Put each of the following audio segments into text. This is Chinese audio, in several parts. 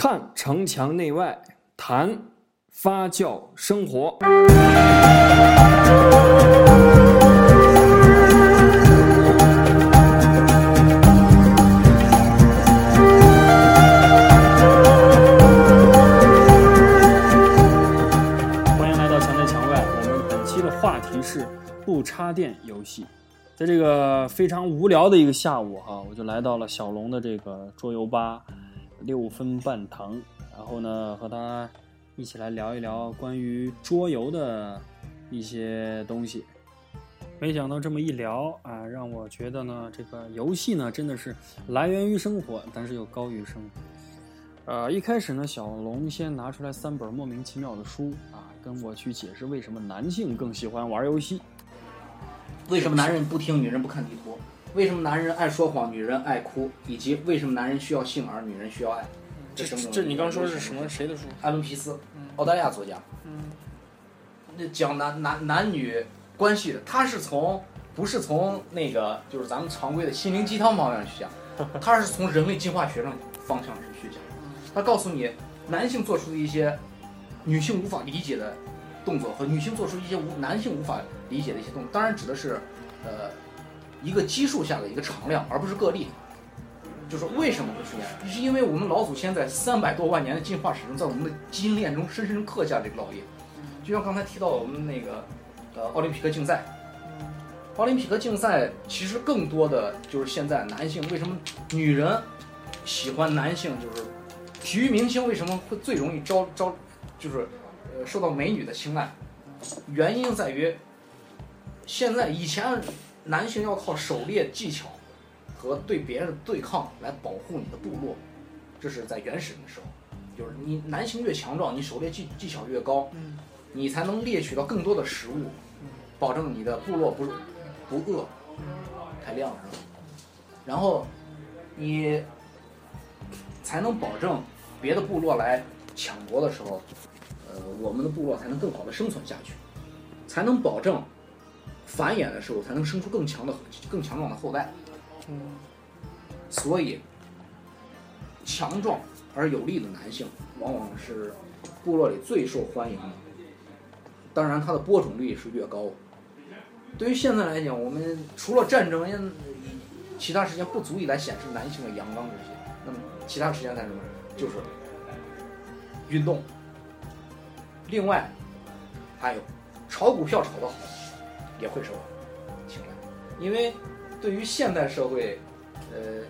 看城墙内外，谈发酵生活。欢迎来到墙内墙外。我们本期的话题是不插电游戏。在这个非常无聊的一个下午哈，我就来到了小龙的这个桌游吧，六分半糖。然后呢，和他一起来聊一聊关于桌游的一些东西。没想到这么一聊啊，让我觉得呢，这个游戏呢真的是来源于生活，但是又高于生活。呃，一开始呢，小龙先拿出来三本莫名其妙的书啊，跟我去解释为什么男性更喜欢玩游戏。为什么男人不听，女人不看地图？为什么男人爱说谎，女人爱哭？以及为什么男人需要性而，女人需要爱？这整整这你刚说是什么？谁的书？艾伦皮斯，澳大利亚作家。嗯，那讲男男男女关系的，他是从不是从那个就是咱们常规的心灵鸡汤方向去讲，他是从人类进化学上方向去讲。他告诉你，男性做出的一些女性无法理解的动作和女性做出一些无男性无法理解的一些动作，当然指的是呃一个基数下的一个常量，而不是个例。就是为什么会出现？是因为我们老祖先在三百多万年的进化史中，在我们的基因链中深深刻下这个烙印。就像刚才提到我们那个呃奥林匹克竞赛，奥林匹克竞赛其实更多的就是现在男性为什么女人喜欢男性，就是体育明星为什么会最容易招招，就是呃受到美女的青睐，原因在于现在以前男性要靠狩猎技巧和对别人的对抗来保护你的部落，这是在原始的时候，就是你男性越强壮，你狩猎技技巧越高，嗯你才能猎取到更多的食物，保证你的部落不不饿，太亮了是吧？然后你才能保证别的部落来抢夺的时候，呃，我们的部落才能更好的生存下去，才能保证繁衍的时候才能生出更强的、更强壮的后代。嗯所以，强壮而有力的男性往往是部落里最受欢迎的。当然，它的播种率是越高。对于现在来讲，我们除了战争，因其他时间不足以来显示男性的阳刚之气。那么，其他时间干什么？就是运动。另外，还有炒股票炒得好，也会受青睐，因为对于现代社会，呃，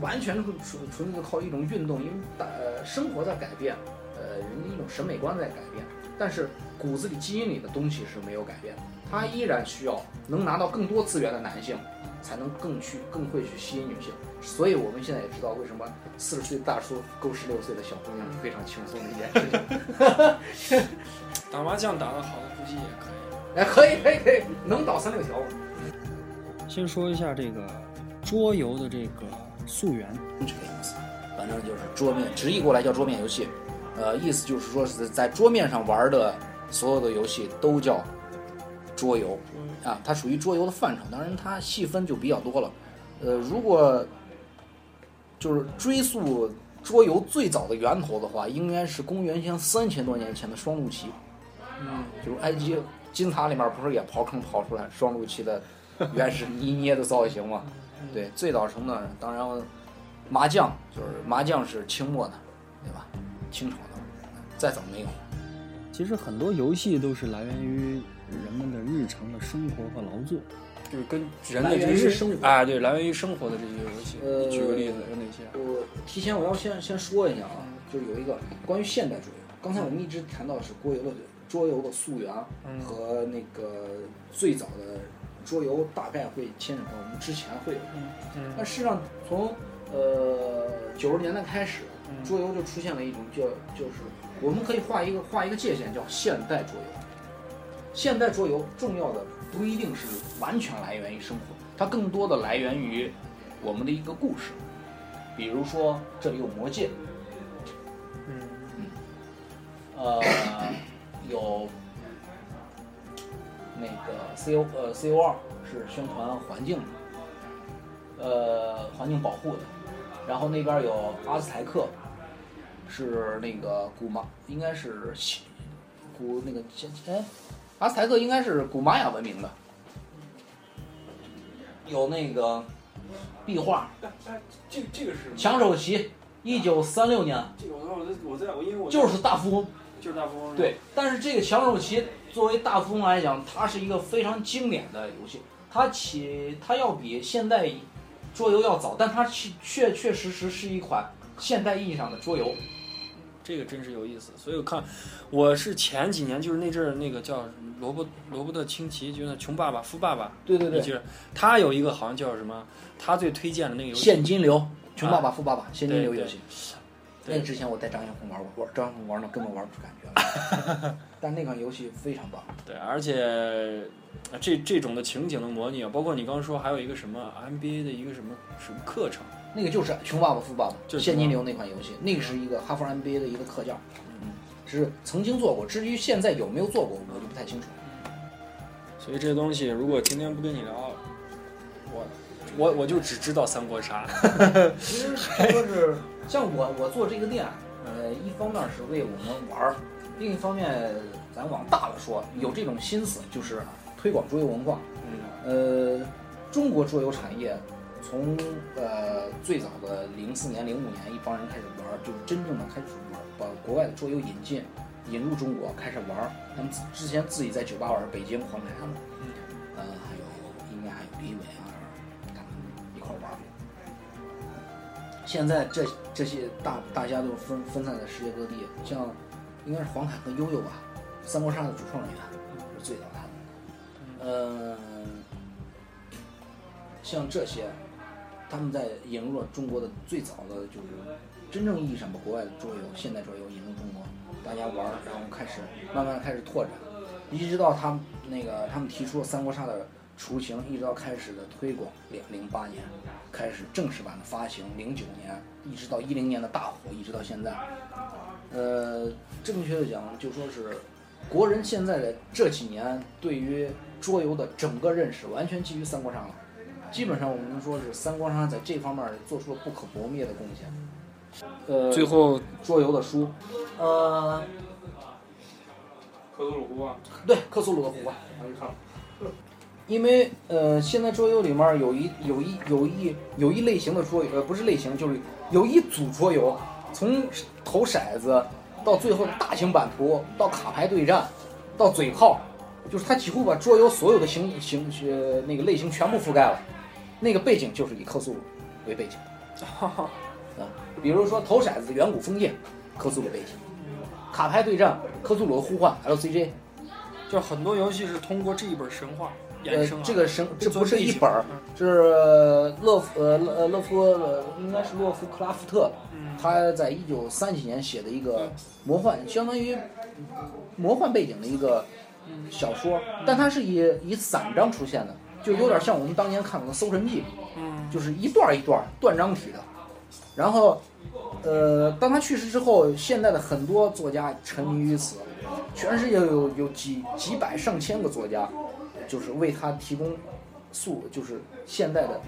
完全是纯纯粹靠一种运动，因为大呃生活在改变，呃人的一种审美观在改变，但是骨子里基因里的东西是没有改变的，他依然需要能拿到更多资源的男性，才能更去更会去吸引女性。所以我们现在也知道为什么四十岁大叔勾十六岁的小姑娘 是非常轻松的一件事情。打麻将打得好的估计也可以。哎，可以可以可以，能倒三六条。先说一下这个桌游的这个溯源。这个意思，反正就是桌面，直译过来叫桌面游戏，呃，意思就是说是在桌面上玩的所有的游戏都叫桌游，啊，它属于桌游的范畴，当然它细分就比较多了，呃，如果就是追溯桌游最早的源头的话，应该是公元前三千多年前的双陆棋，嗯，就是埃及金字塔里面不是也刨坑刨出来双陆棋的 原始泥捏的造型吗？对，最早成的当然麻将就是麻将是清末的，对吧？清朝的，再早没有。其实很多游戏都是来源于人们的日常的生活和劳作。就是跟人来的这些生活啊，对，来源于生活的这些游戏。呃你举个例子，有哪些？我提前我要先先说一下啊，就是有一个关于现代主义。刚才我们一直谈到的是郭游的桌游的溯源嗯和那个最早的桌游，大概会牵扯到我们之前会有。嗯但事实上，从呃九十年代开始，嗯桌游就出现了一种叫就是我们可以画一个画一个界限，叫现代桌游。现代桌游重要的不一定是完全来源于生活，它更多的来源于我们的一个故事。比如说，这里有魔戒，嗯嗯呃，那个 C O 呃 C O 二是宣传环境的，呃环境保护的，然后那边有阿兹台克，是那个古玛，应该是西古那个哎，阿斯台克应该是古玛雅文明的，有那个壁画这这个是抢手棋，一九三六年，这个我我在我在我因为我就是大富翁。就是大富翁。对，但是这个抢手棋作为大富翁来讲，它是一个非常经典的游戏，它起它要比现代桌游要早，但它确确确实实是一款现代意义上的桌游。这个真是有意思，所以我看我是前几年就是那阵儿那个叫罗伯罗伯特清崎，就是那穷爸爸富爸爸，对对对，就是他有一个好像叫什么，他最推荐的那个游戏。现金流，穷爸爸富爸爸，现金流对游戏。对那个之前我带张艳红玩过，玩张艳红玩的根本玩不出感觉来，但那款游戏非常棒。对，而且呃这这种的情景的模拟啊，包括你刚刚说还有一个什么 MBA 的一个什么什么课程，那个就是《穷爸爸富爸爸》，就是现金流那款游戏，那个是一个哈佛 MBA 的一个课件，嗯，是曾经做过，至于现在有没有做过，我就不太清楚。所以这东西如果今天不跟你聊，我我我就只知道三国杀。其实说是像我我做这个店，呃，一方面是为我们玩儿，另一方面咱往大了说，有这种心思就是推广桌游文化。嗯呃，中国桌游产业从呃最早的零四年、零五年，一帮人开始玩就是真正的开始玩儿，把国外的桌游引进，引入中国，开始玩儿。他们自之前自己在酒吧玩儿，北京、黄海他们，呃，还有应该还有李伟啊，现在这这些大大家都分分散在世界各地，像应该是黄凯和悠悠吧，三国杀的主创人员是最早的。嗯，像这些，他们在引入了中国的最早的就是真正意义上把国外的桌游、现代桌游引入中国，大家玩，然后开始慢慢开始拓展，一直到他们那个他们提出了三国杀的雏形，一直到开始的推广，零零八年开始正式版的发行，零九年一直到一零年的大火，一直到现在。呃，正确的讲，就说是国人现在的这几年对于桌游的整个认识完全基于三国杀了。基本上我们能说是三国杀在这方面做出了不可磨灭的贡献。呃，最后桌游的书，呃，克苏鲁湖啊，对，克苏鲁的湖啊，因为呃，现在桌游里面有一有一有一有一类型的桌游，呃，不是类型，就是有一组桌游，从投骰子到最后大型版图，到卡牌对战，到嘴炮，就是它几乎把桌游所有的形形呃那个类型全部覆盖了。那个背景就是以克苏鲁为背景啊，比如说投骰子远古封建，克苏鲁背景；卡牌对战，克苏鲁的呼唤 LCJ。就很多游戏是通过这一本神话衍呃。这个神这不是一本儿，嗯是勒夫呃勒呃勒夫呃应该是洛夫克拉夫特，嗯他在一九三几年写的一个魔幻，相当于魔幻背景的一个小说，但它是以以散章出现的，就有点像我们当年看过的《搜神记》，嗯就是一段一段断章体的。然后，呃，当他去世之后，现在的很多作家沉迷于此，全世界有有几几百上千个作家，就是为他提供素，就是现代的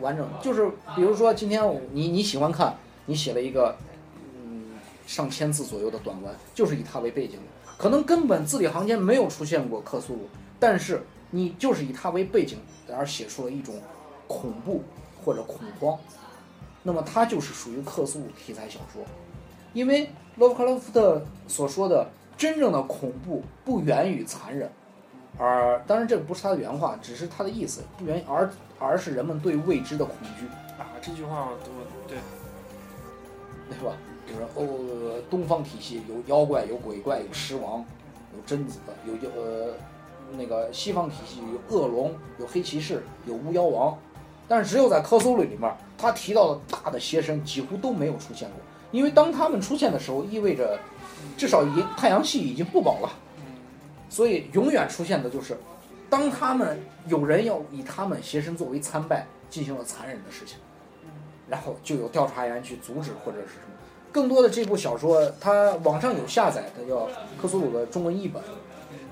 完整，就是比如说今天你你喜欢看，你写了一个嗯上千字左右的短文，就是以他为背景，可能根本字里行间没有出现过克苏鲁，但是你就是以他为背景而写出了一种恐怖或者恐慌，那么它就是属于克苏鲁题材小说，因为洛夫克拉夫特所说的真正的恐怖不源于残忍，而当然这个不是他的原话，只是他的意思，不源而而是人们对未知的恐惧，啊，这句话我我对。对吧？就是哦，东方体系有妖怪、有鬼怪、有狮王、有贞子、有呃那个西方体系有恶龙、有黑骑士、有巫妖王，但是只有在科苏鲁里面，他提到的大的邪神几乎都没有出现过，因为当他们出现的时候，意味着至少已经太阳系已经不保了，所以永远出现的就是，当他们有人要以他们邪神作为参拜，进行了残忍的事情，然后就有调查员去阻止或者是什么。更多的这部小说，它网上有下载的，叫《克苏鲁》的中文译本。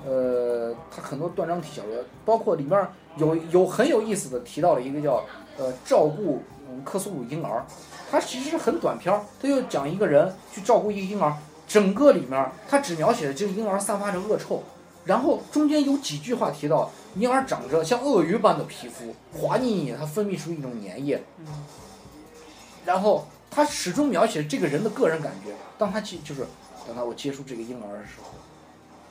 呃，它很多断章体小说，包括里面有有很有意思的提到了一个叫呃照顾克苏鲁婴儿，它其实很短篇，它就讲一个人去照顾一个婴儿，整个里面它只描写了这个婴儿散发着恶臭，然后中间有几句话提到婴儿长着像鳄鱼般的皮肤，滑腻腻，它分泌出一种粘液，然后他始终描写这个人的个人感觉。当他去就是当他我接触这个婴儿的时候，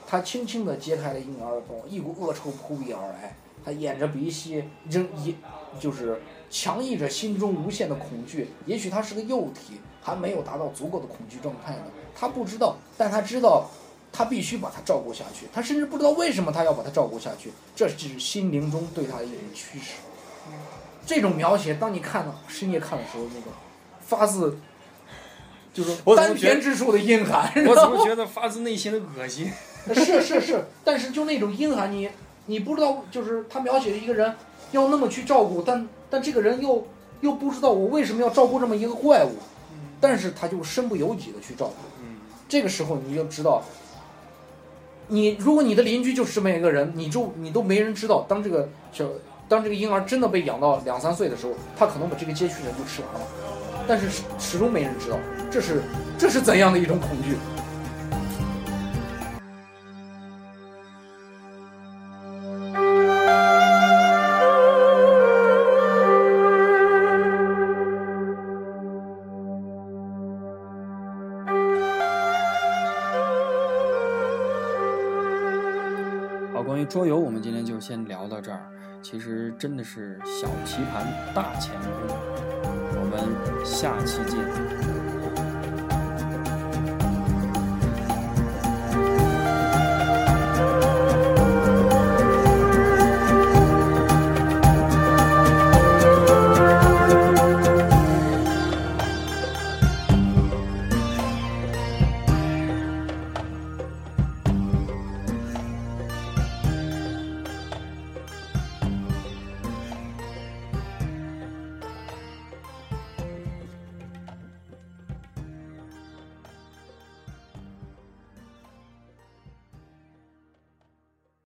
他轻轻地揭开了婴儿的包，一股恶臭扑鼻而来，他掩着鼻息，仍一就是强抑着心中无限的恐惧。也许他是个幼体，还没有达到足够的恐惧状态呢。他不知道，但他知道，他必须把他照顾下去。他甚至不知道为什么他要把他照顾下去，这是心灵中对他的一种驱使。这种描写，当你看到深夜看的时候，那种发自就是丹田之处的阴寒，我怎么觉得发自内心的恶心？是是是，但是就那种阴寒，你你不知道，就是他描写一个人要那么去照顾，但但这个人又又不知道我为什么要照顾这么一个怪物，但是他就身不由己的去照顾。嗯，这个时候你就知道，你如果你的邻居就是这么一个人，你就你都没人知道，当这个小当这个婴儿真的被养到两三岁的时候，他可能把这个街区人就吃完了，但是始始终没人知道，这是这是怎样的一种恐惧？关于桌游，我们今天就先聊到这儿。其实真的是小棋盘大乾坤，我们下期见。